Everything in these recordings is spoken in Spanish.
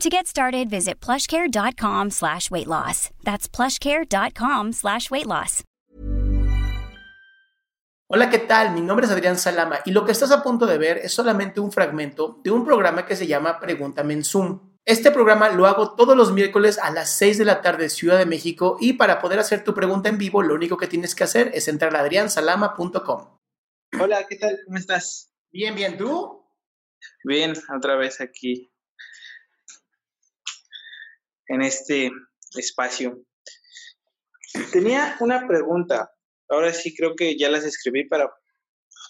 To get started, visit plushcare.com slash weight loss. That's plushcare.com slash weight loss. Hola, ¿qué tal? Mi nombre es Adrián Salama y lo que estás a punto de ver es solamente un fragmento de un programa que se llama Pregúntame en Zoom. Este programa lo hago todos los miércoles a las 6 de la tarde Ciudad de México y para poder hacer tu pregunta en vivo lo único que tienes que hacer es entrar a adriansalama.com. Hola, ¿qué tal? ¿Cómo estás? Bien, bien, ¿tú? Bien, otra vez aquí en este espacio. Tenía una pregunta. Ahora sí creo que ya las escribí para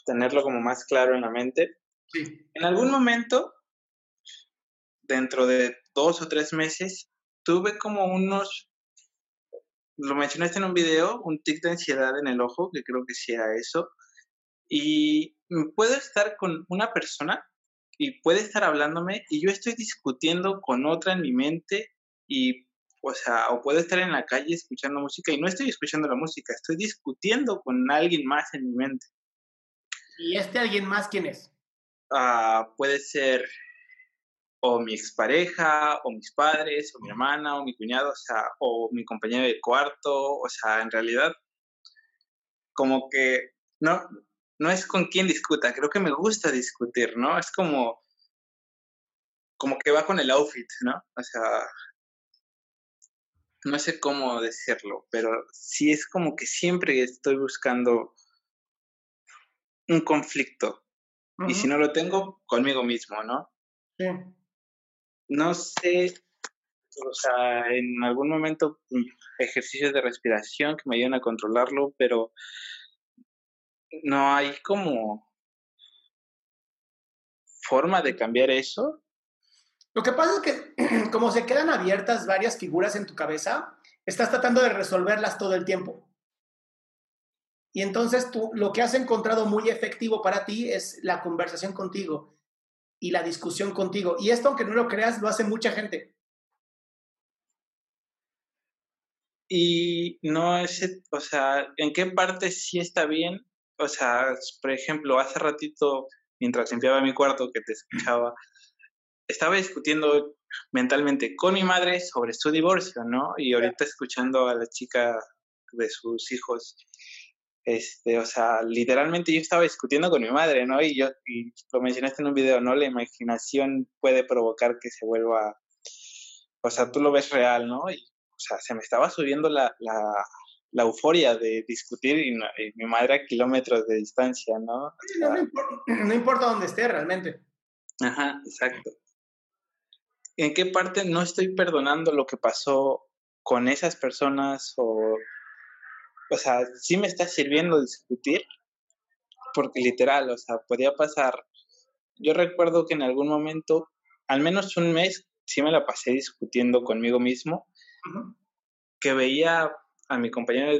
tenerlo como más claro en la mente. Sí. En algún momento, dentro de dos o tres meses, tuve como unos, lo mencionaste en un video, un tic de ansiedad en el ojo, que creo que sí era eso. Y puedo estar con una persona y puede estar hablándome y yo estoy discutiendo con otra en mi mente y, o sea, o puedo estar en la calle escuchando música y no estoy escuchando la música, estoy discutiendo con alguien más en mi mente. ¿Y este alguien más quién es? Ah, puede ser o mi expareja, o mis padres, o mi hermana, o mi cuñado, o sea, o mi compañero de cuarto, o sea, en realidad, como que no, no es con quién discuta, creo que me gusta discutir, ¿no? Es como, como que va con el outfit, ¿no? O sea, no sé cómo decirlo, pero sí es como que siempre estoy buscando un conflicto. Y si no lo tengo, conmigo mismo, ¿no? Sí. No sé, o sea, en algún momento mm, ejercicios de respiración que me ayudan a controlarlo, pero no hay como forma de cambiar eso. Lo que pasa es que como se quedan abiertas varias figuras en tu cabeza, estás tratando de resolverlas todo el tiempo. Y entonces tú lo que has encontrado muy efectivo para ti es la conversación contigo y la discusión contigo. Y esto, aunque no lo creas, lo hace mucha gente. Y no es, o sea, ¿en qué parte sí está bien? O sea, por ejemplo, hace ratito, mientras limpiaba mi cuarto, que te escuchaba, estaba discutiendo mentalmente con mi madre sobre su divorcio, ¿no? Y ahorita escuchando a la chica de sus hijos, este, o sea, literalmente yo estaba discutiendo con mi madre, ¿no? Y yo, y lo mencionaste en un video, ¿no? La imaginación puede provocar que se vuelva, o sea, tú lo ves real, ¿no? Y, o sea, se me estaba subiendo la, la, la euforia de discutir y, no- y mi madre a kilómetros de distancia, ¿no? O sea, No, no importa, no importa dónde esté realmente. Ajá, exacto. ¿En qué parte no estoy perdonando lo que pasó con esas personas o, o sea, sí me está sirviendo discutir? Porque literal, o sea, podía pasar. Yo recuerdo que en algún momento, al menos un mes, sí me la pasé discutiendo conmigo mismo, que veía a mi compañero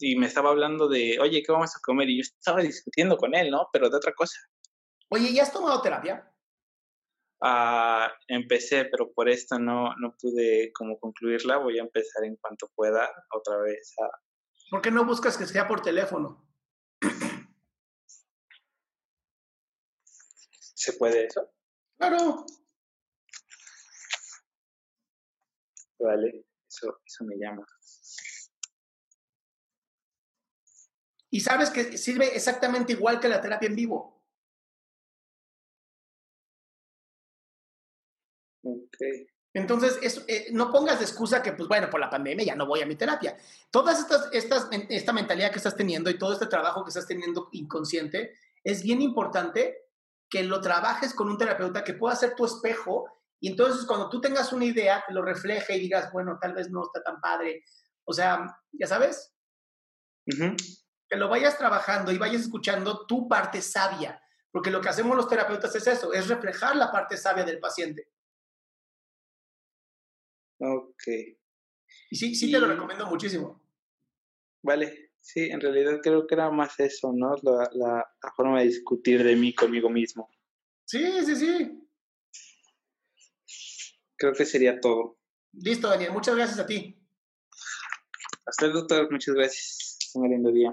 y me estaba hablando de, oye, ¿qué vamos a comer? Y yo estaba discutiendo con él, ¿no? Pero de otra cosa. Oye, ¿ya has tomado terapia? Ah, empecé, pero por esto no, no pude como concluirla. Voy a empezar en cuanto pueda otra vez a... ¿Por qué no buscas que sea por teléfono? ¿Se puede eso? Claro. Vale, eso, eso me llama. Y sabes que sirve exactamente igual que la terapia en vivo. Ok. Entonces, es, eh, no pongas de excusa que, pues bueno, por la pandemia ya no voy a mi terapia. Todas estas, estas, esta mentalidad que estás teniendo y todo este trabajo que estás teniendo inconsciente, es bien importante que lo trabajes con un terapeuta que pueda ser tu espejo y entonces cuando tú tengas una idea, te lo refleje y digas, bueno, tal vez no está tan padre. O sea, ya sabes, que lo vayas trabajando y vayas escuchando tu parte sabia, porque lo que hacemos los terapeutas es eso, es reflejar la parte sabia del paciente. Ok. Y sí, sí te lo recomiendo muchísimo. Vale, sí, en realidad creo que era más eso, ¿no? La, la, forma de discutir de mí conmigo mismo. Sí, sí, sí. Creo que sería todo. Listo, Daniel. Muchas gracias a ti. Hasta luego, doctor. Muchas gracias. Un lindo día.